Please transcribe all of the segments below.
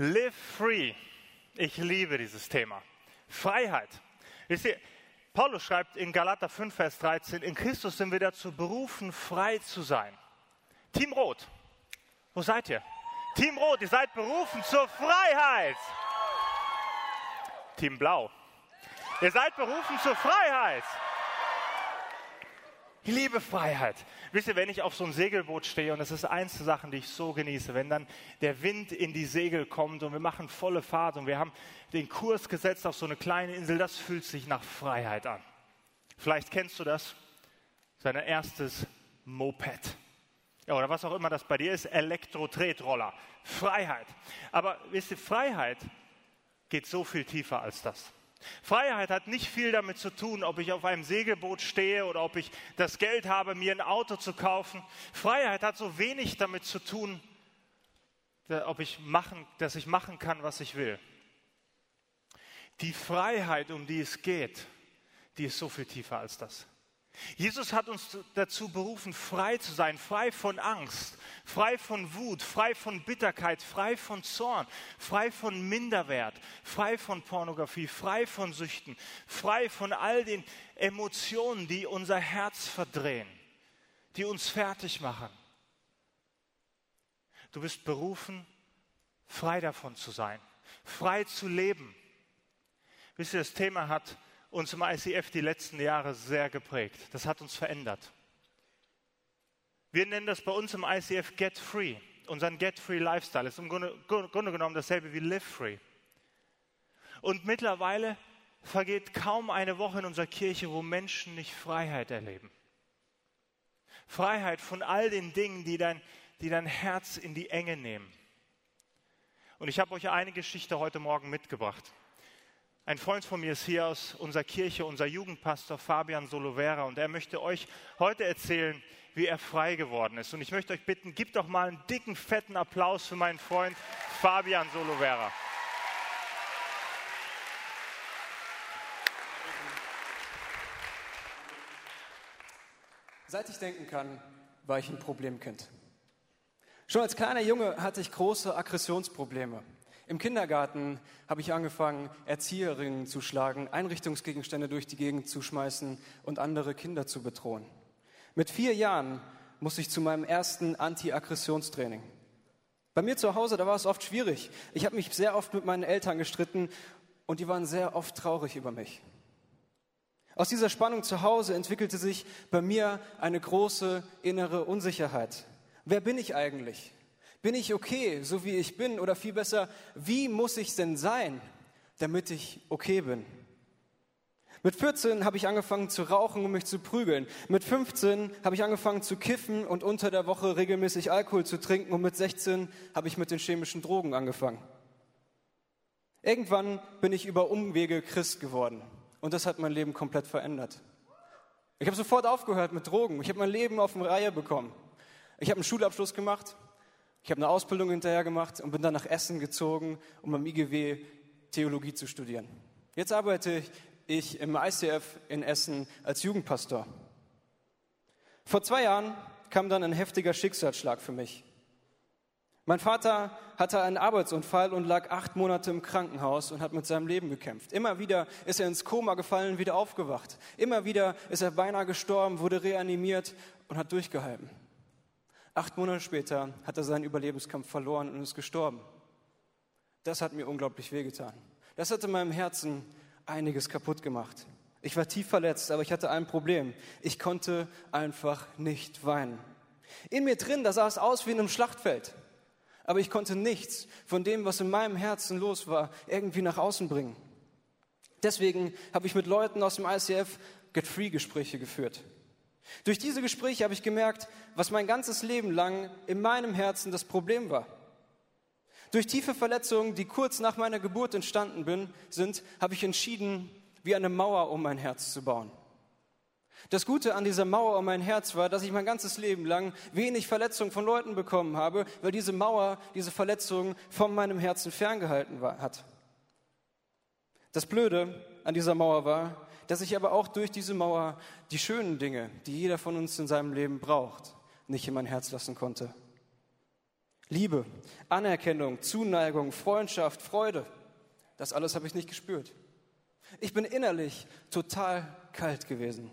Live free. Ich liebe dieses Thema. Freiheit. Wisst ihr, Paulus schreibt in Galater 5, Vers 13, in Christus sind wir dazu berufen, frei zu sein. Team Rot, wo seid ihr? Team Rot, ihr seid berufen zur Freiheit. Team Blau, ihr seid berufen zur Freiheit. Ich liebe Freiheit. Wisst ihr, wenn ich auf so einem Segelboot stehe, und das ist eins der Sachen, die ich so genieße, wenn dann der Wind in die Segel kommt und wir machen volle Fahrt und wir haben den Kurs gesetzt auf so eine kleine Insel, das fühlt sich nach Freiheit an. Vielleicht kennst du das, sein erstes Moped. Ja, oder was auch immer das bei dir ist, Elektro-Tretroller. Freiheit. Aber wisst ihr, Freiheit geht so viel tiefer als das. Freiheit hat nicht viel damit zu tun, ob ich auf einem Segelboot stehe oder ob ich das Geld habe, mir ein Auto zu kaufen. Freiheit hat so wenig damit zu tun, ob ich machen, dass ich machen kann, was ich will. Die Freiheit, um die es geht, die ist so viel tiefer als das. Jesus hat uns dazu berufen, frei zu sein, frei von Angst, frei von Wut, frei von Bitterkeit, frei von Zorn, frei von Minderwert, frei von Pornografie, frei von Süchten, frei von all den Emotionen, die unser Herz verdrehen, die uns fertig machen. Du bist berufen, frei davon zu sein, frei zu leben. Wisst ihr, das Thema hat uns im ICF die letzten Jahre sehr geprägt. Das hat uns verändert. Wir nennen das bei uns im ICF Get Free. Unseren Get Free Lifestyle ist im Grunde, Grunde genommen dasselbe wie Live Free. Und mittlerweile vergeht kaum eine Woche in unserer Kirche, wo Menschen nicht Freiheit erleben. Freiheit von all den Dingen, die dein, die dein Herz in die Enge nehmen. Und ich habe euch eine Geschichte heute Morgen mitgebracht. Ein Freund von mir ist hier aus unserer Kirche, unser Jugendpastor Fabian Solovera, und er möchte euch heute erzählen, wie er frei geworden ist. Und ich möchte euch bitten, gebt doch mal einen dicken, fetten Applaus für meinen Freund Fabian Solovera. Seit ich denken kann, war ich ein Problemkind. Schon als kleiner Junge hatte ich große Aggressionsprobleme. Im Kindergarten habe ich angefangen, Erzieherinnen zu schlagen, Einrichtungsgegenstände durch die Gegend zu schmeißen und andere Kinder zu bedrohen. Mit vier Jahren musste ich zu meinem ersten Anti-Aggressionstraining. Bei mir zu Hause, da war es oft schwierig. Ich habe mich sehr oft mit meinen Eltern gestritten und die waren sehr oft traurig über mich. Aus dieser Spannung zu Hause entwickelte sich bei mir eine große innere Unsicherheit. Wer bin ich eigentlich? Bin ich okay, so wie ich bin? Oder viel besser, wie muss ich denn sein, damit ich okay bin? Mit 14 habe ich angefangen zu rauchen und mich zu prügeln. Mit 15 habe ich angefangen zu kiffen und unter der Woche regelmäßig Alkohol zu trinken. Und mit 16 habe ich mit den chemischen Drogen angefangen. Irgendwann bin ich über Umwege Christ geworden. Und das hat mein Leben komplett verändert. Ich habe sofort aufgehört mit Drogen. Ich habe mein Leben auf eine Reihe bekommen. Ich habe einen Schulabschluss gemacht. Ich habe eine Ausbildung hinterher gemacht und bin dann nach Essen gezogen, um am IGW Theologie zu studieren. Jetzt arbeite ich im ICF in Essen als Jugendpastor. Vor zwei Jahren kam dann ein heftiger Schicksalsschlag für mich. Mein Vater hatte einen Arbeitsunfall und lag acht Monate im Krankenhaus und hat mit seinem Leben gekämpft. Immer wieder ist er ins Koma gefallen, wieder aufgewacht. Immer wieder ist er beinahe gestorben, wurde reanimiert und hat durchgehalten. Acht Monate später hat er seinen Überlebenskampf verloren und ist gestorben. Das hat mir unglaublich wehgetan. Das hat in meinem Herzen einiges kaputt gemacht. Ich war tief verletzt, aber ich hatte ein Problem. Ich konnte einfach nicht weinen. In mir drin, da sah es aus wie in einem Schlachtfeld. Aber ich konnte nichts von dem, was in meinem Herzen los war, irgendwie nach außen bringen. Deswegen habe ich mit Leuten aus dem ICF Get Free Gespräche geführt. Durch diese Gespräche habe ich gemerkt, was mein ganzes Leben lang in meinem Herzen das Problem war. Durch tiefe Verletzungen, die kurz nach meiner Geburt entstanden bin, sind, habe ich entschieden, wie eine Mauer um mein Herz zu bauen. Das Gute an dieser Mauer um mein Herz war, dass ich mein ganzes Leben lang wenig Verletzungen von Leuten bekommen habe, weil diese Mauer, diese Verletzung von meinem Herzen ferngehalten war, hat. Das Blöde an dieser Mauer war, dass ich aber auch durch diese Mauer die schönen Dinge, die jeder von uns in seinem Leben braucht, nicht in mein Herz lassen konnte. Liebe, Anerkennung, Zuneigung, Freundschaft, Freude. Das alles habe ich nicht gespürt. Ich bin innerlich total kalt gewesen.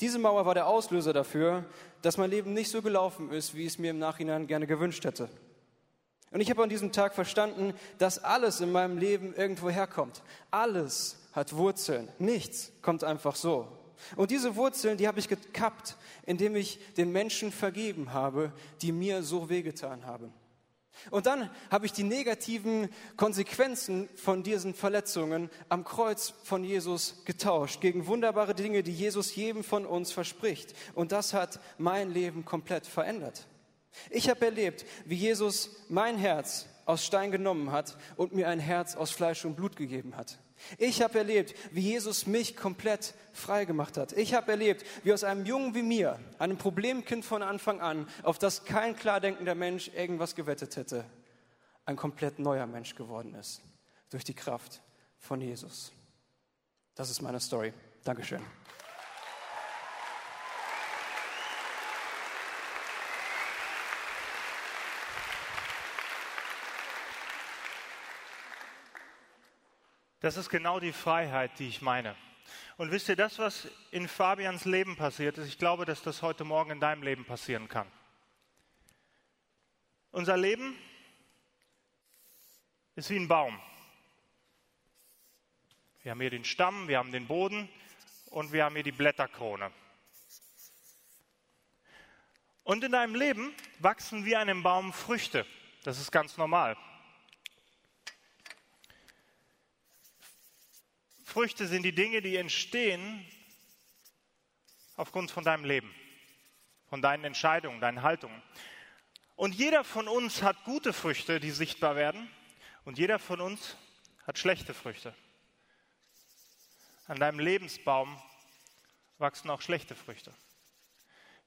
Diese Mauer war der Auslöser dafür, dass mein Leben nicht so gelaufen ist, wie ich es mir im Nachhinein gerne gewünscht hätte. Und ich habe an diesem Tag verstanden, dass alles in meinem Leben irgendwo herkommt. Alles hat Wurzeln. Nichts kommt einfach so. Und diese Wurzeln, die habe ich gekappt, indem ich den Menschen vergeben habe, die mir so wehgetan haben. Und dann habe ich die negativen Konsequenzen von diesen Verletzungen am Kreuz von Jesus getauscht gegen wunderbare Dinge, die Jesus jedem von uns verspricht. Und das hat mein Leben komplett verändert. Ich habe erlebt, wie Jesus mein Herz aus Stein genommen hat und mir ein Herz aus Fleisch und Blut gegeben hat. Ich habe erlebt, wie Jesus mich komplett frei gemacht hat. Ich habe erlebt, wie aus einem Jungen wie mir, einem Problemkind von Anfang an, auf das kein klar denkender Mensch irgendwas gewettet hätte, ein komplett neuer Mensch geworden ist. Durch die Kraft von Jesus. Das ist meine Story. Dankeschön. Das ist genau die Freiheit, die ich meine. Und wisst ihr, das, was in Fabians Leben passiert ist, ich glaube, dass das heute Morgen in deinem Leben passieren kann. Unser Leben ist wie ein Baum. Wir haben hier den Stamm, wir haben den Boden und wir haben hier die Blätterkrone. Und in deinem Leben wachsen wie einem Baum Früchte. Das ist ganz normal. Früchte sind die Dinge, die entstehen aufgrund von deinem Leben, von deinen Entscheidungen, deinen Haltungen. Und jeder von uns hat gute Früchte, die sichtbar werden, und jeder von uns hat schlechte Früchte. An deinem Lebensbaum wachsen auch schlechte Früchte.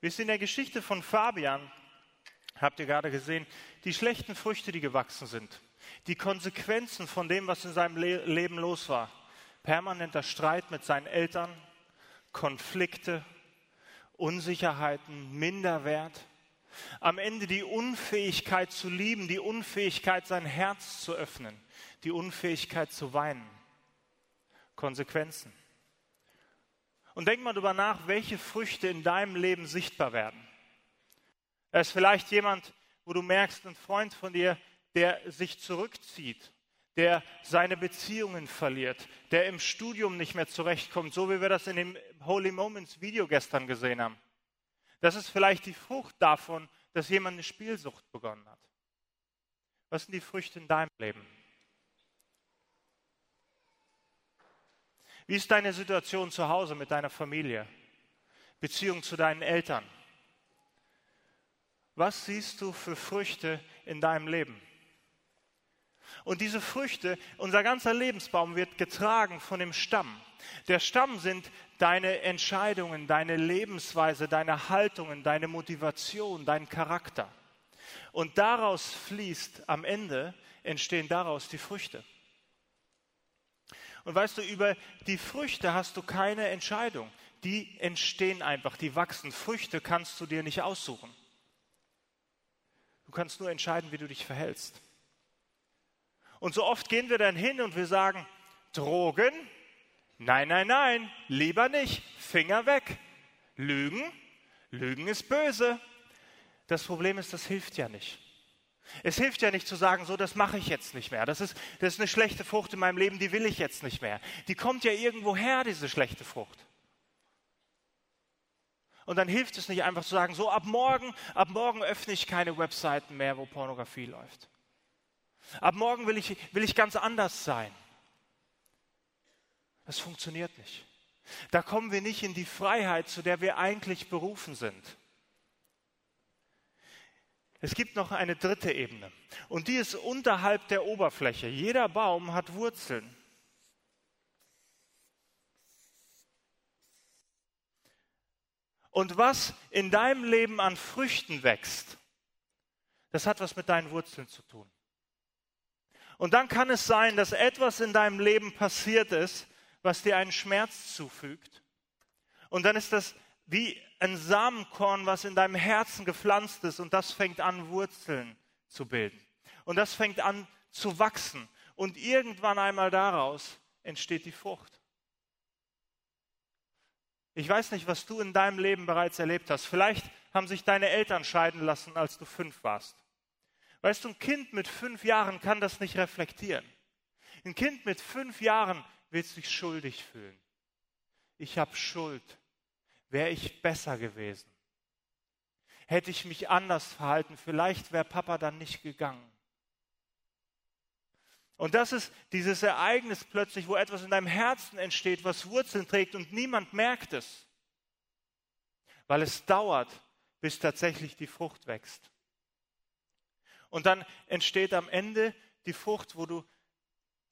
Wisst ihr, in der Geschichte von Fabian habt ihr gerade gesehen, die schlechten Früchte, die gewachsen sind, die Konsequenzen von dem, was in seinem Le Leben los war, permanenter Streit mit seinen Eltern, Konflikte, Unsicherheiten, Minderwert. Am Ende die Unfähigkeit zu lieben, die Unfähigkeit, sein Herz zu öffnen, die Unfähigkeit zu weinen. Konsequenzen. Und denk mal darüber nach, welche Früchte in deinem Leben sichtbar werden. Er ist vielleicht jemand, wo du merkst, ein Freund von dir, der sich zurückzieht der seine Beziehungen verliert, der im Studium nicht mehr zurechtkommt, so wie wir das in dem Holy Moments Video gestern gesehen haben. Das ist vielleicht die Frucht davon, dass jemand eine Spielsucht begonnen hat. Was sind die Früchte in deinem Leben? Wie ist deine Situation zu Hause mit deiner Familie? Beziehung zu deinen Eltern? Was siehst du für Früchte in deinem Leben? Und diese Früchte, unser ganzer Lebensbaum wird getragen von dem Stamm. Der Stamm sind deine Entscheidungen, deine Lebensweise, deine Haltungen, deine Motivation, dein Charakter. Und daraus fließt am Ende, entstehen daraus die Früchte. Und weißt du, über die Früchte hast du keine Entscheidung. Die entstehen einfach, die wachsen. Früchte kannst du dir nicht aussuchen. Du kannst nur entscheiden, wie du dich verhältst. Und so oft gehen wir dann hin und wir sagen, Drogen? Nein, nein, nein, lieber nicht, Finger weg. Lügen? Lügen ist böse. Das Problem ist, das hilft ja nicht. Es hilft ja nicht zu sagen, so, das mache ich jetzt nicht mehr. Das ist, das ist eine schlechte Frucht in meinem Leben, die will ich jetzt nicht mehr. Die kommt ja irgendwo her, diese schlechte Frucht. Und dann hilft es nicht einfach zu sagen, so ab morgen, ab morgen öffne ich keine Webseiten mehr, wo Pornografie läuft. Ab morgen will ich, will ich ganz anders sein. Das funktioniert nicht. Da kommen wir nicht in die Freiheit, zu der wir eigentlich berufen sind. Es gibt noch eine dritte Ebene und die ist unterhalb der Oberfläche. Jeder Baum hat Wurzeln. Und was in deinem Leben an Früchten wächst, das hat was mit deinen Wurzeln zu tun. Und dann kann es sein, dass etwas in deinem Leben passiert ist, was dir einen Schmerz zufügt. Und dann ist das wie ein Samenkorn, was in deinem Herzen gepflanzt ist und das fängt an, Wurzeln zu bilden. Und das fängt an zu wachsen. Und irgendwann einmal daraus entsteht die Frucht. Ich weiß nicht, was du in deinem Leben bereits erlebt hast. Vielleicht haben sich deine Eltern scheiden lassen, als du fünf warst. Weißt du, ein Kind mit fünf Jahren kann das nicht reflektieren. Ein Kind mit fünf Jahren wird sich schuldig fühlen. Ich habe Schuld. Wäre ich besser gewesen? Hätte ich mich anders verhalten, vielleicht wäre Papa dann nicht gegangen. Und das ist dieses Ereignis plötzlich, wo etwas in deinem Herzen entsteht, was Wurzeln trägt und niemand merkt es, weil es dauert, bis tatsächlich die Frucht wächst. Und dann entsteht am Ende die Frucht, wo du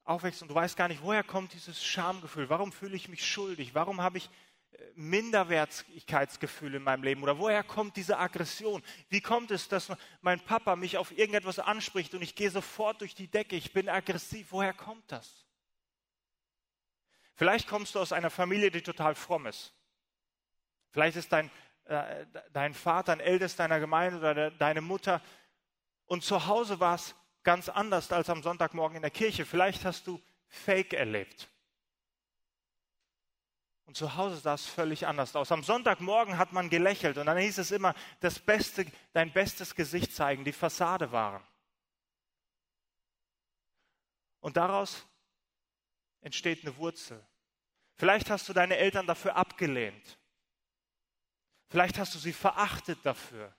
aufwächst und du weißt gar nicht, woher kommt dieses Schamgefühl, warum fühle ich mich schuldig, warum habe ich äh, Minderwertigkeitsgefühl in meinem Leben oder woher kommt diese Aggression? Wie kommt es, dass mein Papa mich auf irgendetwas anspricht und ich gehe sofort durch die Decke, ich bin aggressiv, woher kommt das? Vielleicht kommst du aus einer Familie, die total fromm ist. Vielleicht ist dein, äh, dein Vater ein Ältester deiner Gemeinde oder deine Mutter und zu Hause war es ganz anders als am Sonntagmorgen in der Kirche. Vielleicht hast du Fake erlebt. Und zu Hause sah es völlig anders aus. Am Sonntagmorgen hat man gelächelt und dann hieß es immer, das Beste, dein bestes Gesicht zeigen, die Fassade wahren. Und daraus entsteht eine Wurzel. Vielleicht hast du deine Eltern dafür abgelehnt. Vielleicht hast du sie verachtet dafür.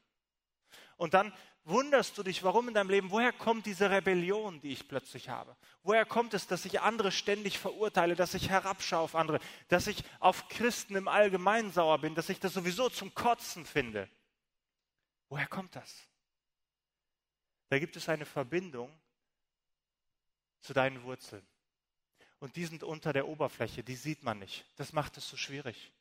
Und dann wunderst du dich, warum in deinem Leben, woher kommt diese Rebellion, die ich plötzlich habe? Woher kommt es, dass ich andere ständig verurteile, dass ich herabschaue auf andere, dass ich auf Christen im Allgemeinen sauer bin, dass ich das sowieso zum Kotzen finde? Woher kommt das? Da gibt es eine Verbindung zu deinen Wurzeln. Und die sind unter der Oberfläche, die sieht man nicht. Das macht es so schwierig.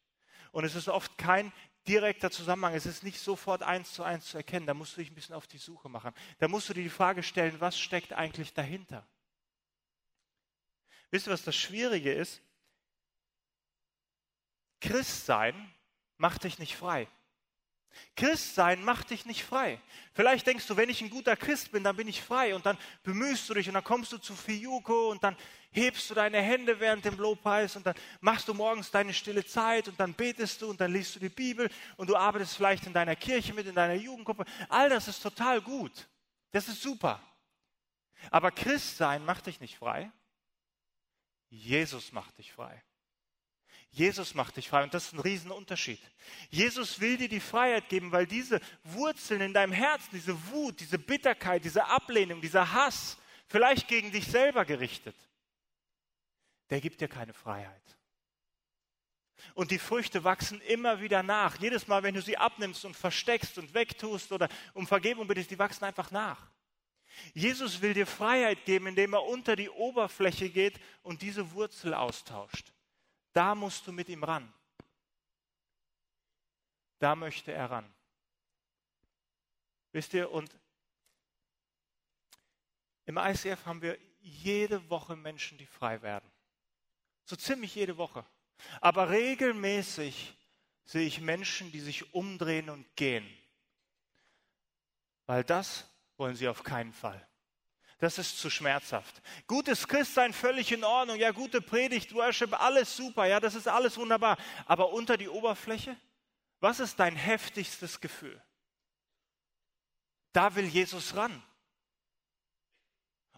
Und es ist oft kein direkter Zusammenhang. Es ist nicht sofort eins zu eins zu erkennen. Da musst du dich ein bisschen auf die Suche machen. Da musst du dir die Frage stellen, was steckt eigentlich dahinter? Wisst ihr, was das Schwierige ist? Christsein macht dich nicht frei. Christsein macht dich nicht frei. Vielleicht denkst du, wenn ich ein guter Christ bin, dann bin ich frei und dann bemühst du dich und dann kommst du zu Fiuko und dann hebst du deine Hände während dem Lobpreis und dann machst du morgens deine stille Zeit und dann betest du und dann liest du die Bibel und du arbeitest vielleicht in deiner Kirche mit, in deiner Jugendgruppe. All das ist total gut. Das ist super. Aber Christsein macht dich nicht frei. Jesus macht dich frei. Jesus macht dich frei und das ist ein Riesenunterschied. Jesus will dir die Freiheit geben, weil diese Wurzeln in deinem Herzen, diese Wut, diese Bitterkeit, diese Ablehnung, dieser Hass, vielleicht gegen dich selber gerichtet, der gibt dir keine Freiheit. Und die Früchte wachsen immer wieder nach. Jedes Mal, wenn du sie abnimmst und versteckst und wegtust oder um Vergebung bittest, die wachsen einfach nach. Jesus will dir Freiheit geben, indem er unter die Oberfläche geht und diese Wurzel austauscht. Da musst du mit ihm ran. Da möchte er ran. Wisst ihr, und im ICF haben wir jede Woche Menschen, die frei werden. So ziemlich jede Woche. Aber regelmäßig sehe ich Menschen, die sich umdrehen und gehen. Weil das wollen sie auf keinen Fall das ist zu schmerzhaft. Gutes Christsein völlig in Ordnung, ja, gute Predigt, Worship, alles super, ja, das ist alles wunderbar. Aber unter die Oberfläche, was ist dein heftigstes Gefühl? Da will Jesus ran.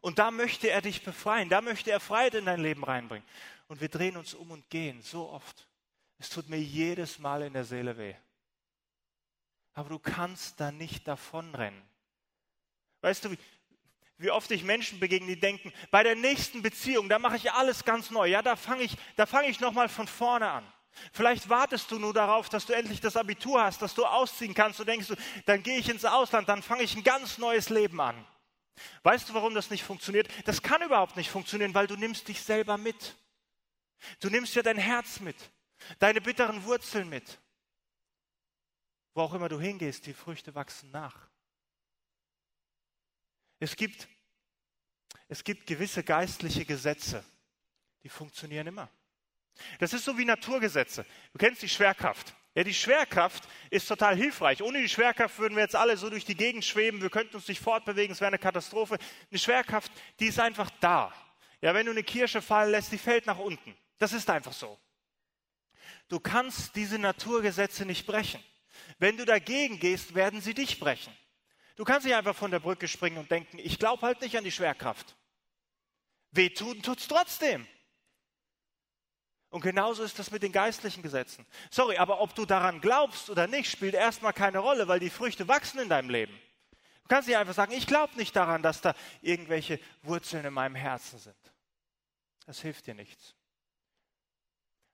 Und da möchte er dich befreien, da möchte er Freiheit in dein Leben reinbringen. Und wir drehen uns um und gehen so oft. Es tut mir jedes Mal in der Seele weh. Aber du kannst da nicht davonrennen. Weißt du, wie oft ich Menschen begegne, die denken, bei der nächsten Beziehung, da mache ich alles ganz neu. Ja, da fange ich, da fange ich nochmal von vorne an. Vielleicht wartest du nur darauf, dass du endlich das Abitur hast, dass du ausziehen kannst. Du denkst, dann gehe ich ins Ausland, dann fange ich ein ganz neues Leben an. Weißt du, warum das nicht funktioniert? Das kann überhaupt nicht funktionieren, weil du nimmst dich selber mit. Du nimmst ja dein Herz mit, deine bitteren Wurzeln mit. Wo auch immer du hingehst, die Früchte wachsen nach. Es gibt, es gibt gewisse geistliche Gesetze, die funktionieren immer. Das ist so wie Naturgesetze. Du kennst die Schwerkraft. Ja, die Schwerkraft ist total hilfreich. Ohne die Schwerkraft würden wir jetzt alle so durch die Gegend schweben, wir könnten uns nicht fortbewegen, es wäre eine Katastrophe. Eine Schwerkraft, die ist einfach da. Ja, wenn du eine Kirsche fallen lässt, die fällt nach unten. Das ist einfach so. Du kannst diese Naturgesetze nicht brechen. Wenn du dagegen gehst, werden sie dich brechen. Du kannst nicht einfach von der Brücke springen und denken, ich glaube halt nicht an die Schwerkraft. Wehtun tut's trotzdem. Und genauso ist das mit den geistlichen Gesetzen. Sorry, aber ob du daran glaubst oder nicht, spielt erstmal keine Rolle, weil die Früchte wachsen in deinem Leben. Du kannst nicht einfach sagen, ich glaube nicht daran, dass da irgendwelche Wurzeln in meinem Herzen sind. Das hilft dir nichts.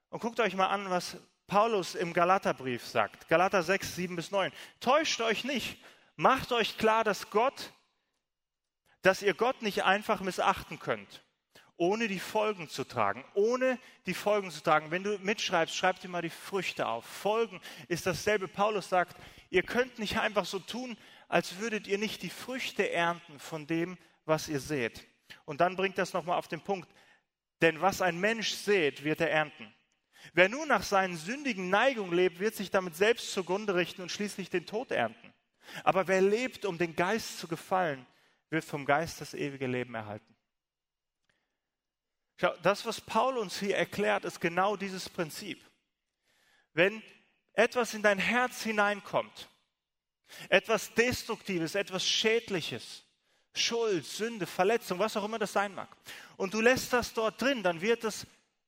Und guckt euch mal an, was Paulus im Galaterbrief sagt. Galater 6, 7 bis 9. Täuscht euch nicht. Macht euch klar, dass Gott, dass ihr Gott nicht einfach missachten könnt ohne die Folgen zu tragen. Ohne die Folgen zu tragen. Wenn du mitschreibst, schreib dir mal die Früchte auf. Folgen ist dasselbe. Paulus sagt, ihr könnt nicht einfach so tun, als würdet ihr nicht die Früchte ernten von dem, was ihr seht. Und dann bringt das nochmal auf den Punkt. Denn was ein Mensch sät, wird er ernten. Wer nun nach seinen sündigen Neigungen lebt, wird sich damit selbst zugrunde richten und schließlich den Tod ernten. Aber wer lebt, um den Geist zu gefallen, wird vom Geist das ewige Leben erhalten. Schau, das, was Paul uns hier erklärt, ist genau dieses Prinzip. Wenn etwas in dein Herz hineinkommt, etwas Destruktives, etwas Schädliches, Schuld, Sünde, Verletzung, was auch immer das sein mag, und du lässt das dort drin, dann wird es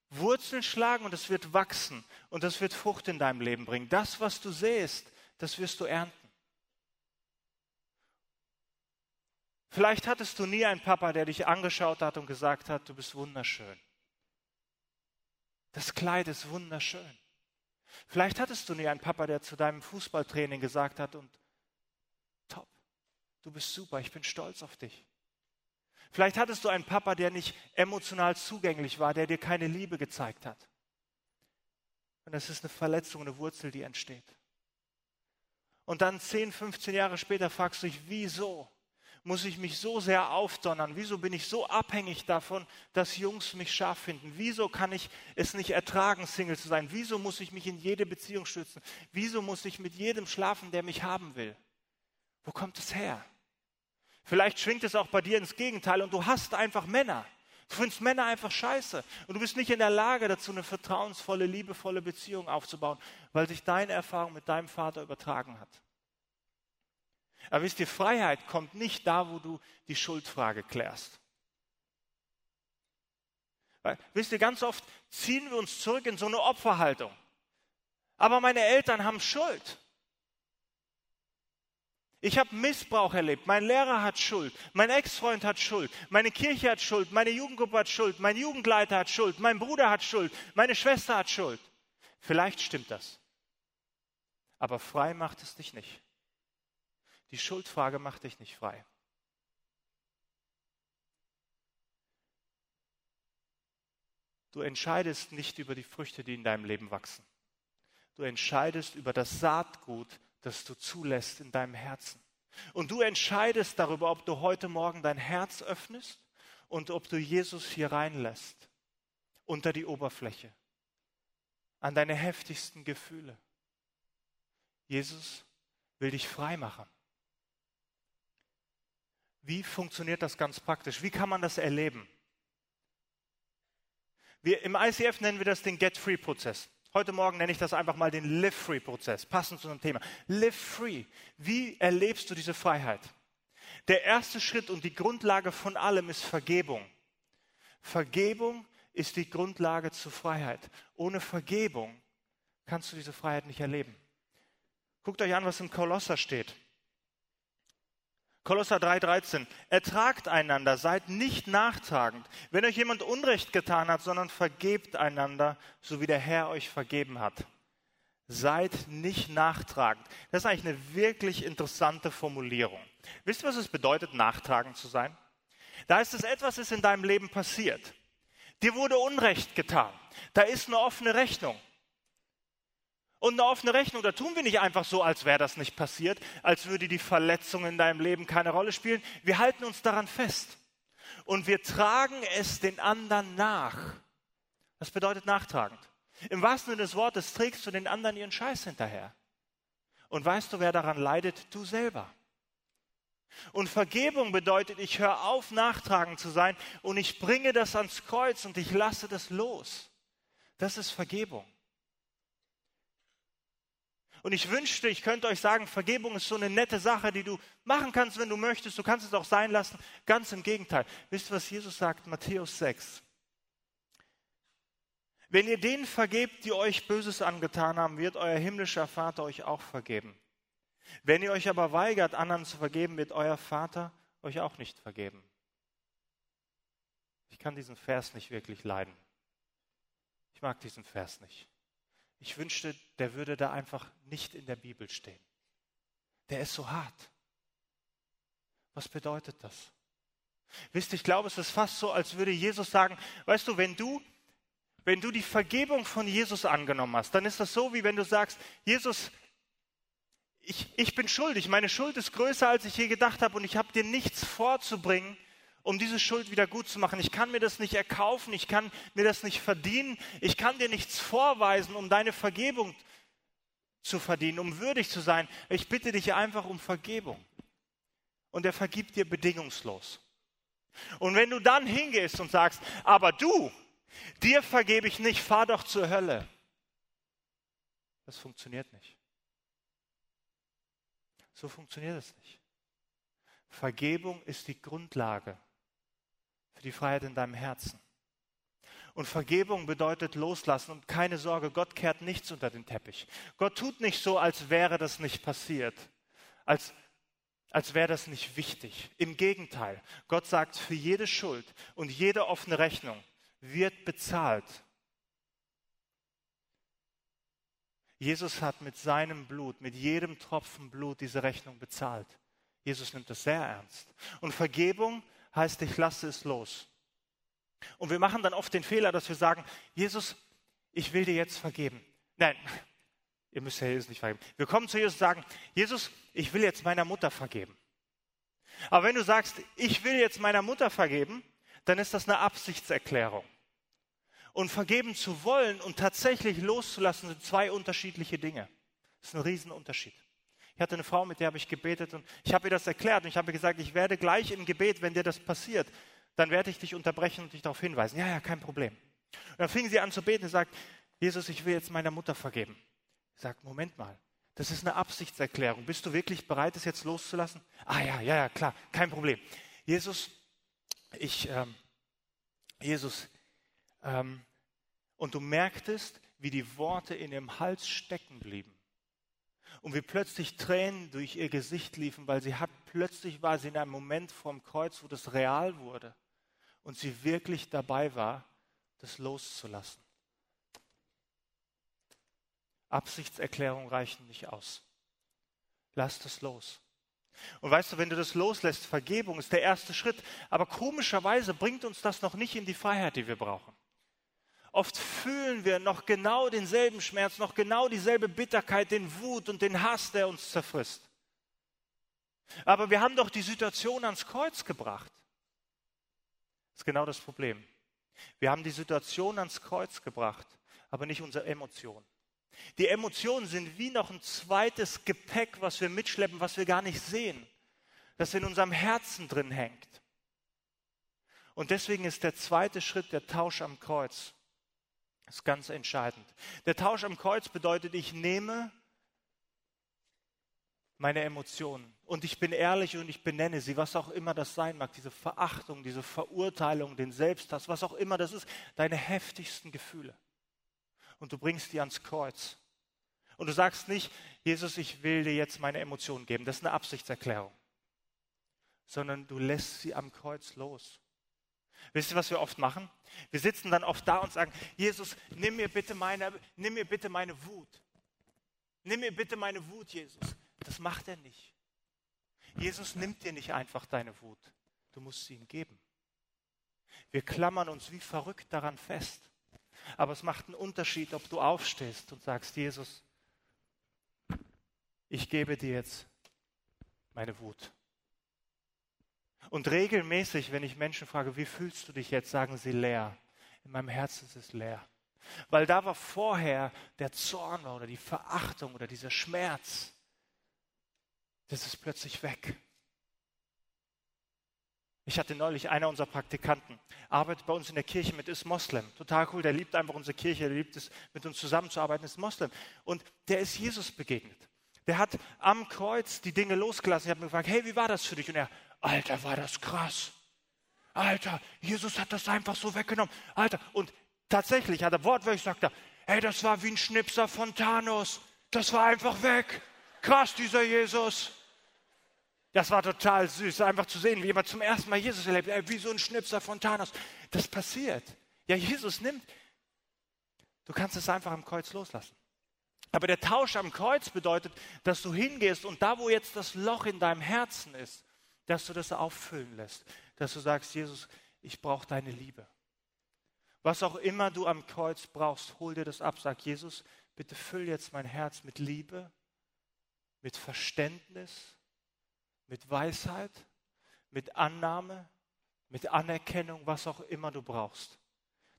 Wurzeln schlagen und es wird wachsen und das wird Frucht in deinem Leben bringen. Das, was du sähst, das wirst du ernten. Vielleicht hattest du nie einen Papa, der dich angeschaut hat und gesagt hat, du bist wunderschön. Das Kleid ist wunderschön. Vielleicht hattest du nie einen Papa, der zu deinem Fußballtraining gesagt hat und top, du bist super, ich bin stolz auf dich. Vielleicht hattest du einen Papa, der nicht emotional zugänglich war, der dir keine Liebe gezeigt hat. Und das ist eine Verletzung, eine Wurzel, die entsteht. Und dann 10, 15 Jahre später fragst du dich, wieso? Muss ich mich so sehr aufdonnern? Wieso bin ich so abhängig davon, dass Jungs mich scharf finden? Wieso kann ich es nicht ertragen, Single zu sein? Wieso muss ich mich in jede Beziehung stützen? Wieso muss ich mit jedem schlafen, der mich haben will? Wo kommt es her? Vielleicht schwingt es auch bei dir ins Gegenteil und du hast einfach Männer. Du findest Männer einfach scheiße und du bist nicht in der Lage dazu, eine vertrauensvolle, liebevolle Beziehung aufzubauen, weil sich deine Erfahrung mit deinem Vater übertragen hat. Aber wisst ihr, Freiheit kommt nicht da, wo du die Schuldfrage klärst. Weil, wisst ihr, ganz oft ziehen wir uns zurück in so eine Opferhaltung. Aber meine Eltern haben Schuld. Ich habe Missbrauch erlebt. Mein Lehrer hat Schuld. Mein Ex-Freund hat Schuld. Meine Kirche hat Schuld. Meine Jugendgruppe hat Schuld. Mein Jugendleiter hat Schuld. Mein Bruder hat Schuld. Meine Schwester hat Schuld. Vielleicht stimmt das. Aber frei macht es dich nicht. Die Schuldfrage macht dich nicht frei. Du entscheidest nicht über die Früchte, die in deinem Leben wachsen. Du entscheidest über das Saatgut, das du zulässt in deinem Herzen. Und du entscheidest darüber, ob du heute Morgen dein Herz öffnest und ob du Jesus hier reinlässt, unter die Oberfläche, an deine heftigsten Gefühle. Jesus will dich frei machen. Wie funktioniert das ganz praktisch? Wie kann man das erleben? Wir, Im ICF nennen wir das den Get-Free-Prozess. Heute Morgen nenne ich das einfach mal den Live-Free-Prozess, passend zu dem Thema. Live Free. Wie erlebst du diese Freiheit? Der erste Schritt und die Grundlage von allem ist Vergebung. Vergebung ist die Grundlage zur Freiheit. Ohne Vergebung kannst du diese Freiheit nicht erleben. Guckt euch an, was im Kolosser steht. Kolosser 3,13. Ertragt einander, seid nicht nachtragend. Wenn euch jemand Unrecht getan hat, sondern vergebt einander, so wie der Herr euch vergeben hat. Seid nicht nachtragend. Das ist eigentlich eine wirklich interessante Formulierung. Wisst ihr, was es bedeutet, nachtragend zu sein? Da ist es etwas, ist in deinem Leben passiert. Dir wurde Unrecht getan. Da ist eine offene Rechnung. Und eine offene Rechnung, da tun wir nicht einfach so, als wäre das nicht passiert, als würde die Verletzung in deinem Leben keine Rolle spielen. Wir halten uns daran fest. Und wir tragen es den anderen nach. Das bedeutet nachtragend. Im wahrsten Sinne des Wortes trägst du den anderen ihren Scheiß hinterher. Und weißt du, wer daran leidet? Du selber. Und Vergebung bedeutet, ich höre auf, nachtragend zu sein und ich bringe das ans Kreuz und ich lasse das los. Das ist Vergebung. Und ich wünschte, ich könnte euch sagen, Vergebung ist so eine nette Sache, die du machen kannst, wenn du möchtest. Du kannst es auch sein lassen. Ganz im Gegenteil. Wisst ihr, was Jesus sagt? Matthäus 6. Wenn ihr denen vergebt, die euch Böses angetan haben, wird euer himmlischer Vater euch auch vergeben. Wenn ihr euch aber weigert, anderen zu vergeben, wird euer Vater euch auch nicht vergeben. Ich kann diesen Vers nicht wirklich leiden. Ich mag diesen Vers nicht. Ich wünschte, der würde da einfach nicht in der Bibel stehen. Der ist so hart. Was bedeutet das? Wisst ihr, ich glaube, es ist fast so, als würde Jesus sagen, weißt du, wenn du, wenn du die Vergebung von Jesus angenommen hast, dann ist das so, wie wenn du sagst, Jesus, ich, ich bin schuldig, meine Schuld ist größer, als ich je gedacht habe und ich habe dir nichts vorzubringen, um diese Schuld wieder gut zu machen. Ich kann mir das nicht erkaufen, ich kann mir das nicht verdienen, ich kann dir nichts vorweisen, um deine Vergebung zu verdienen, um würdig zu sein. Ich bitte dich einfach um Vergebung. Und er vergibt dir bedingungslos. Und wenn du dann hingehst und sagst, aber du, dir vergebe ich nicht, fahr doch zur Hölle. Das funktioniert nicht. So funktioniert es nicht. Vergebung ist die Grundlage für die Freiheit in deinem Herzen. Und Vergebung bedeutet loslassen und keine Sorge, Gott kehrt nichts unter den Teppich. Gott tut nicht so, als wäre das nicht passiert, als, als wäre das nicht wichtig. Im Gegenteil, Gott sagt, für jede Schuld und jede offene Rechnung wird bezahlt. Jesus hat mit seinem Blut, mit jedem Tropfen Blut diese Rechnung bezahlt. Jesus nimmt das sehr ernst. Und Vergebung heißt, ich lasse es los. Und wir machen dann oft den Fehler, dass wir sagen, Jesus, ich will dir jetzt vergeben. Nein, ihr müsst ja Jesus nicht vergeben. Wir kommen zu Jesus und sagen, Jesus, ich will jetzt meiner Mutter vergeben. Aber wenn du sagst, ich will jetzt meiner Mutter vergeben, dann ist das eine Absichtserklärung. Und vergeben zu wollen und tatsächlich loszulassen sind zwei unterschiedliche Dinge. Das ist ein Riesenunterschied. Ich hatte eine Frau, mit der habe ich gebetet und ich habe ihr das erklärt und ich habe gesagt, ich werde gleich im Gebet, wenn dir das passiert, dann werde ich dich unterbrechen und dich darauf hinweisen. Ja, ja, kein Problem. Und dann fing sie an zu beten und sagt, Jesus, ich will jetzt meiner Mutter vergeben. Ich sage, Moment mal, das ist eine Absichtserklärung. Bist du wirklich bereit, es jetzt loszulassen? Ah ja, ja, ja, klar, kein Problem. Jesus, ich, ähm, Jesus, ähm, und du merktest, wie die Worte in ihrem Hals stecken blieben und wie plötzlich Tränen durch ihr Gesicht liefen, weil sie hat, plötzlich war sie in einem Moment vorm Kreuz, wo das real wurde und sie wirklich dabei war, das loszulassen. Absichtserklärungen reichen nicht aus. Lass das los. Und weißt du, wenn du das loslässt, Vergebung ist der erste Schritt, aber komischerweise bringt uns das noch nicht in die Freiheit, die wir brauchen. Oft fühlen wir noch genau denselben Schmerz, noch genau dieselbe Bitterkeit, den Wut und den Hass, der uns zerfrisst. Aber wir haben doch die Situation ans Kreuz gebracht. Das ist genau das Problem. Wir haben die Situation ans Kreuz gebracht, aber nicht unsere Emotionen. Die Emotionen sind wie noch ein zweites Gepäck, was wir mitschleppen, was wir gar nicht sehen, das in unserem Herzen drin hängt. Und deswegen ist der zweite Schritt der Tausch am Kreuz. Das ist ganz entscheidend. Der Tausch am Kreuz bedeutet, ich nehme meine Emotionen und ich bin ehrlich und ich benenne sie, was auch immer das sein mag, diese Verachtung, diese Verurteilung, den Selbsthass, was auch immer das ist, deine heftigsten Gefühle. Und du bringst die ans Kreuz. Und du sagst nicht, Jesus, ich will dir jetzt meine Emotionen geben. Das ist eine Absichtserklärung. Sondern du lässt sie am Kreuz los. Wisst ihr, was wir oft machen? Wir sitzen dann oft da und sagen, Jesus, nimm mir bitte meine, nimm mir bitte meine Wut. Nimm mir bitte meine Wut, Jesus. Das macht er nicht. Jesus nimmt dir nicht einfach deine Wut. Du musst sie ihm geben. Wir klammern uns wie verrückt daran fest. Aber es macht einen Unterschied, ob du aufstehst und sagst, Jesus, ich gebe dir jetzt meine Wut. Und regelmäßig, wenn ich Menschen frage, wie fühlst du dich jetzt, sagen sie leer. In meinem Herzen ist es leer. Weil da war vorher der Zorn oder die Verachtung oder dieser Schmerz. Das ist plötzlich weg. Ich hatte neulich einer unserer Praktikanten, arbeitet bei uns in der Kirche mit, ist Moslem. Total cool, der liebt einfach unsere Kirche, der liebt es, mit uns zusammenzuarbeiten, ist Moslem. Und der ist Jesus begegnet. Der hat am Kreuz die Dinge losgelassen. Ich habe mich gefragt, hey, wie war das für dich? Und er, Alter, war das krass. Alter, Jesus hat das einfach so weggenommen. Alter, und tatsächlich hat er wortwörtlich gesagt, er, hey, das war wie ein Schnipser von Thanos. Das war einfach weg. Krass, dieser Jesus. Das war total süß, einfach zu sehen, wie jemand zum ersten Mal Jesus erlebt, ey, wie so ein Schnipser von Thanos. Das passiert. Ja, Jesus nimmt. Du kannst es einfach am Kreuz loslassen. Aber der Tausch am Kreuz bedeutet, dass du hingehst und da, wo jetzt das Loch in deinem Herzen ist, dass du das auffüllen lässt. Dass du sagst, Jesus, ich brauche deine Liebe. Was auch immer du am Kreuz brauchst, hol dir das ab. Sag, Jesus, bitte füll jetzt mein Herz mit Liebe, mit Verständnis, mit Weisheit, mit Annahme, mit Anerkennung, was auch immer du brauchst.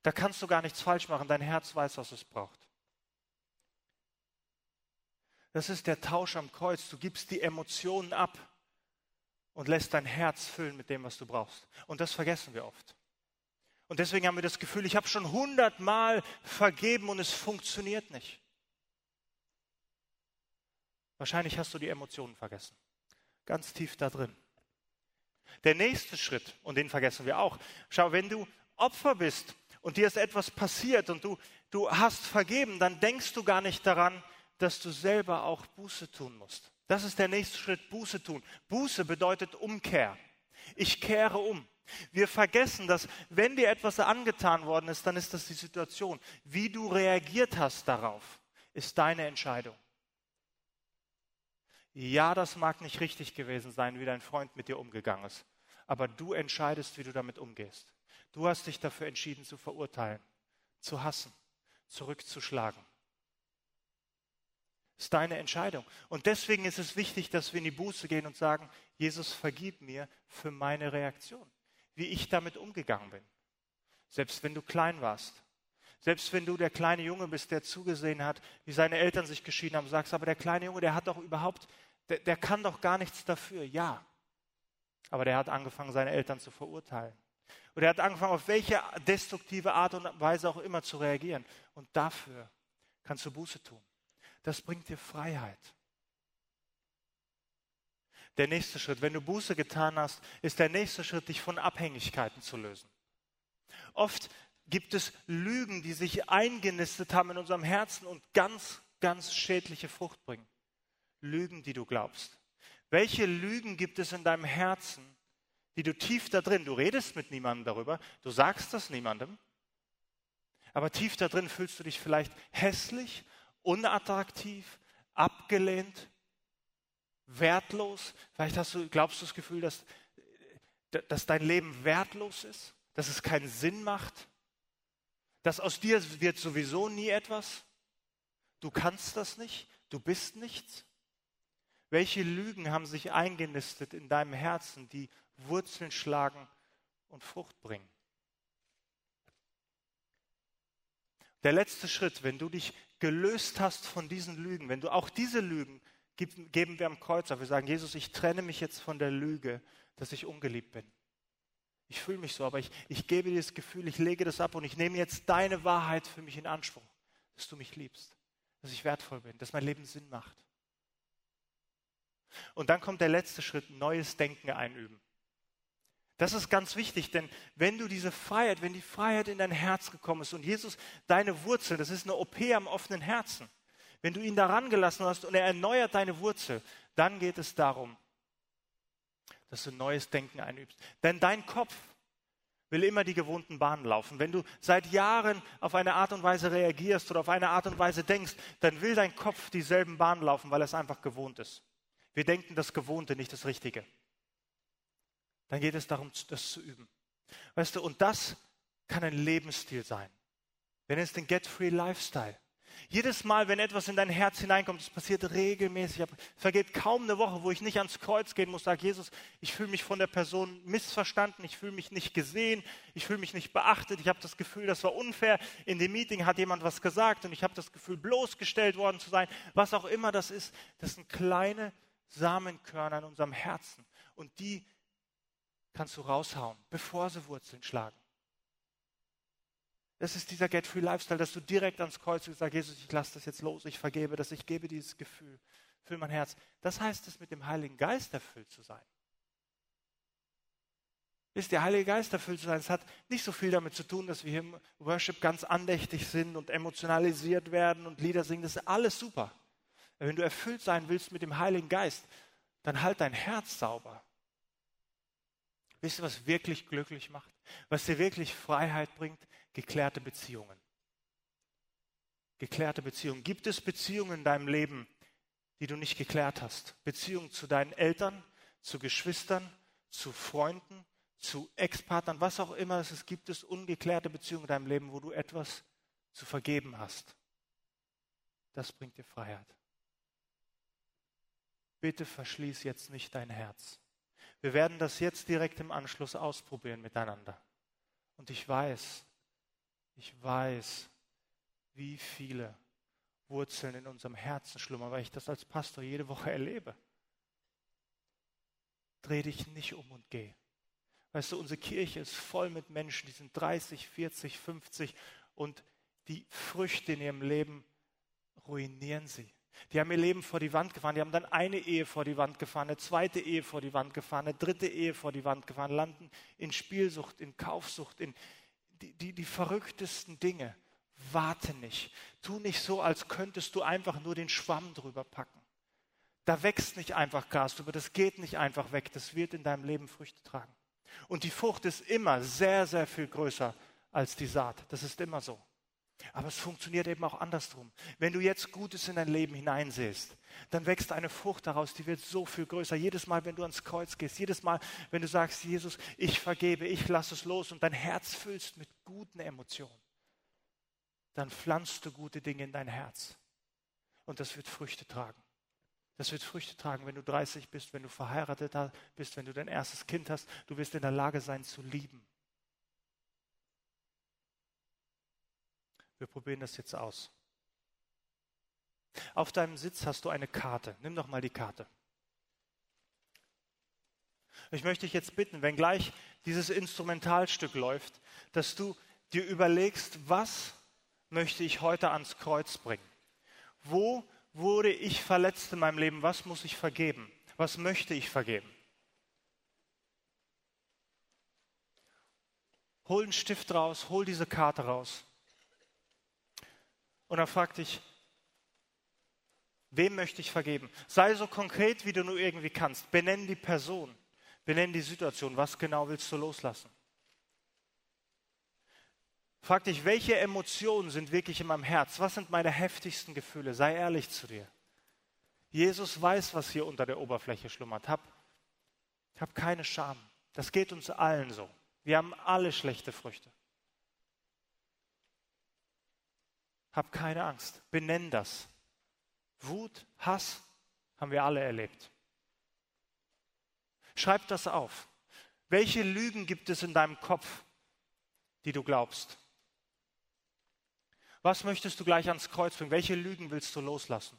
Da kannst du gar nichts falsch machen. Dein Herz weiß, was es braucht. Das ist der Tausch am Kreuz. Du gibst die Emotionen ab und lässt dein Herz füllen mit dem, was du brauchst. Und das vergessen wir oft. Und deswegen haben wir das Gefühl, ich habe schon hundertmal vergeben und es funktioniert nicht. Wahrscheinlich hast du die Emotionen vergessen ganz tief da drin. Der nächste Schritt, und den vergessen wir auch, schau, wenn du Opfer bist und dir ist etwas passiert und du, du hast vergeben, dann denkst du gar nicht daran, dass du selber auch Buße tun musst. Das ist der nächste Schritt, Buße tun. Buße bedeutet Umkehr. Ich kehre um. Wir vergessen, dass wenn dir etwas angetan worden ist, dann ist das die Situation. Wie du reagiert hast darauf, ist deine Entscheidung. Ja, das mag nicht richtig gewesen sein, wie dein Freund mit dir umgegangen ist. Aber du entscheidest, wie du damit umgehst. Du hast dich dafür entschieden zu verurteilen, zu hassen, zurückzuschlagen. Ist deine Entscheidung. Und deswegen ist es wichtig, dass wir in die Buße gehen und sagen, Jesus, vergib mir für meine Reaktion, wie ich damit umgegangen bin. Selbst wenn du klein warst. Selbst wenn du der kleine Junge bist, der zugesehen hat, wie seine Eltern sich geschieden haben, sagst, aber der kleine Junge, der hat doch überhaupt der, der kann doch gar nichts dafür. Ja. Aber der hat angefangen, seine Eltern zu verurteilen. Und er hat angefangen, auf welche destruktive Art und Weise auch immer zu reagieren. Und dafür kannst du Buße tun. Das bringt dir Freiheit. Der nächste Schritt, wenn du Buße getan hast, ist der nächste Schritt, dich von Abhängigkeiten zu lösen. Oft gibt es Lügen, die sich eingenistet haben in unserem Herzen und ganz, ganz schädliche Frucht bringen. Lügen, die du glaubst? Welche Lügen gibt es in deinem Herzen, die du tief da drin, du redest mit niemandem darüber, du sagst das niemandem, aber tief da drin fühlst du dich vielleicht hässlich, unattraktiv, abgelehnt, wertlos. Vielleicht hast du, glaubst du das Gefühl, dass, dass dein Leben wertlos ist, dass es keinen Sinn macht, dass aus dir wird sowieso nie etwas. Du kannst das nicht, du bist nichts. Welche Lügen haben sich eingenistet in deinem Herzen, die Wurzeln schlagen und Frucht bringen? Der letzte Schritt, wenn du dich gelöst hast von diesen Lügen, wenn du auch diese Lügen geben wir am Kreuz auf. Wir sagen, Jesus, ich trenne mich jetzt von der Lüge, dass ich ungeliebt bin. Ich fühle mich so, aber ich, ich gebe dir das Gefühl, ich lege das ab und ich nehme jetzt deine Wahrheit für mich in Anspruch, dass du mich liebst, dass ich wertvoll bin, dass mein Leben Sinn macht. Und dann kommt der letzte Schritt, neues Denken einüben. Das ist ganz wichtig, denn wenn du diese Freiheit, wenn die Freiheit in dein Herz gekommen ist und Jesus deine Wurzel, das ist eine OP am offenen Herzen, wenn du ihn daran gelassen hast und er erneuert deine Wurzel, dann geht es darum, dass du neues Denken einübst. Denn dein Kopf will immer die gewohnten Bahnen laufen. Wenn du seit Jahren auf eine Art und Weise reagierst oder auf eine Art und Weise denkst, dann will dein Kopf dieselben Bahnen laufen, weil er es einfach gewohnt ist. Wir denken das Gewohnte, nicht das Richtige. Dann geht es darum, das zu üben. Weißt du, und das kann ein Lebensstil sein. Wir nennen es den Get-Free Lifestyle. Jedes Mal, wenn etwas in dein Herz hineinkommt, das passiert regelmäßig. Es vergeht kaum eine Woche, wo ich nicht ans Kreuz gehen muss, sage Jesus, ich fühle mich von der Person missverstanden, ich fühle mich nicht gesehen, ich fühle mich nicht beachtet, ich habe das Gefühl, das war unfair. In dem Meeting hat jemand was gesagt und ich habe das Gefühl, bloßgestellt worden zu sein. Was auch immer das ist, das sind kleine Samenkörner in unserem Herzen und die kannst du raushauen, bevor sie Wurzeln schlagen. Das ist dieser Get-Free Lifestyle, dass du direkt ans Kreuz sagst, Jesus, ich lasse das jetzt los, ich vergebe das, ich gebe dieses Gefühl, füll mein Herz. Das heißt es, mit dem Heiligen Geist erfüllt zu sein. Ist der Heilige Geist erfüllt zu sein? Es hat nicht so viel damit zu tun, dass wir hier im Worship ganz andächtig sind und emotionalisiert werden und Lieder singen. Das ist alles super. Wenn du erfüllt sein willst mit dem Heiligen Geist, dann halt dein Herz sauber. Wisst ihr, was wirklich glücklich macht? Was dir wirklich Freiheit bringt? geklärte Beziehungen. Geklärte Beziehungen. Gibt es Beziehungen in deinem Leben, die du nicht geklärt hast? Beziehungen zu deinen Eltern, zu Geschwistern, zu Freunden, zu Ex-Partnern, was auch immer es ist, gibt es ungeklärte Beziehungen in deinem Leben, wo du etwas zu vergeben hast. Das bringt dir Freiheit. Bitte verschließ jetzt nicht dein Herz. Wir werden das jetzt direkt im Anschluss ausprobieren miteinander. Und ich weiß, ich weiß, wie viele Wurzeln in unserem Herzen schlummern, weil ich das als Pastor jede Woche erlebe. Dreh dich nicht um und geh. Weißt du, unsere Kirche ist voll mit Menschen, die sind 30, 40, 50 und die Früchte in ihrem Leben ruinieren sie. Die haben ihr Leben vor die Wand gefahren, die haben dann eine Ehe vor die Wand gefahren, eine zweite Ehe vor die Wand gefahren, eine dritte Ehe vor die Wand gefahren, landen in Spielsucht, in Kaufsucht, in, die, die, die verrücktesten Dinge. Warte nicht. Tu nicht so, als könntest du einfach nur den Schwamm drüber packen. Da wächst nicht einfach Gras drüber, das geht nicht einfach weg, das wird in deinem Leben Früchte tragen. Und die Frucht ist immer sehr, sehr viel größer als die Saat. Das ist immer so. Aber es funktioniert eben auch andersrum. Wenn du jetzt Gutes in dein Leben hineinsehst, dann wächst eine Frucht daraus, die wird so viel größer. Jedes Mal, wenn du ans Kreuz gehst, jedes Mal, wenn du sagst, Jesus, ich vergebe, ich lasse es los und dein Herz füllst mit guten Emotionen, dann pflanzt du gute Dinge in dein Herz. Und das wird Früchte tragen. Das wird Früchte tragen, wenn du 30 bist, wenn du verheiratet bist, wenn du dein erstes Kind hast. Du wirst in der Lage sein zu lieben. Wir probieren das jetzt aus. Auf deinem Sitz hast du eine Karte. Nimm doch mal die Karte. Ich möchte dich jetzt bitten, wenn gleich dieses Instrumentalstück läuft, dass du dir überlegst, was möchte ich heute ans Kreuz bringen? Wo wurde ich verletzt in meinem Leben? Was muss ich vergeben? Was möchte ich vergeben? Hol einen Stift raus, hol diese Karte raus. Und dann frag dich, wem möchte ich vergeben? Sei so konkret, wie du nur irgendwie kannst. Benenn die Person, benenn die Situation. Was genau willst du loslassen? Frag dich, welche Emotionen sind wirklich in meinem Herz? Was sind meine heftigsten Gefühle? Sei ehrlich zu dir. Jesus weiß, was hier unter der Oberfläche schlummert. Hab, hab keine Scham. Das geht uns allen so. Wir haben alle schlechte Früchte. Hab keine Angst. Benenn das. Wut, Hass haben wir alle erlebt. Schreib das auf. Welche Lügen gibt es in deinem Kopf, die du glaubst? Was möchtest du gleich ans Kreuz bringen? Welche Lügen willst du loslassen?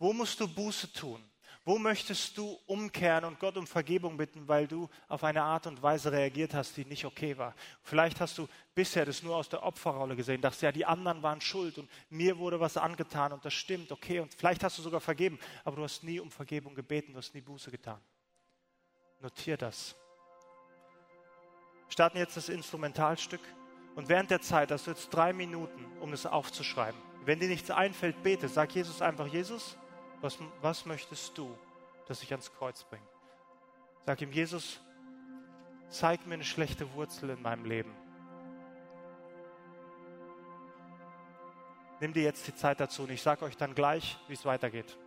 Wo musst du Buße tun? Wo möchtest du umkehren und Gott um Vergebung bitten, weil du auf eine Art und Weise reagiert hast, die nicht okay war? Vielleicht hast du bisher das nur aus der Opferrolle gesehen, dachtest ja, die anderen waren schuld und mir wurde was angetan und das stimmt, okay, und vielleicht hast du sogar vergeben, aber du hast nie um Vergebung gebeten, du hast nie Buße getan. Notier das. Wir starten jetzt das Instrumentalstück und während der Zeit hast du jetzt drei Minuten, um es aufzuschreiben. Wenn dir nichts einfällt, bete. Sag Jesus einfach, Jesus, was, was möchtest du, dass ich ans Kreuz bringe? Sag ihm, Jesus, zeig mir eine schlechte Wurzel in meinem Leben. Nimm dir jetzt die Zeit dazu und ich sage euch dann gleich, wie es weitergeht.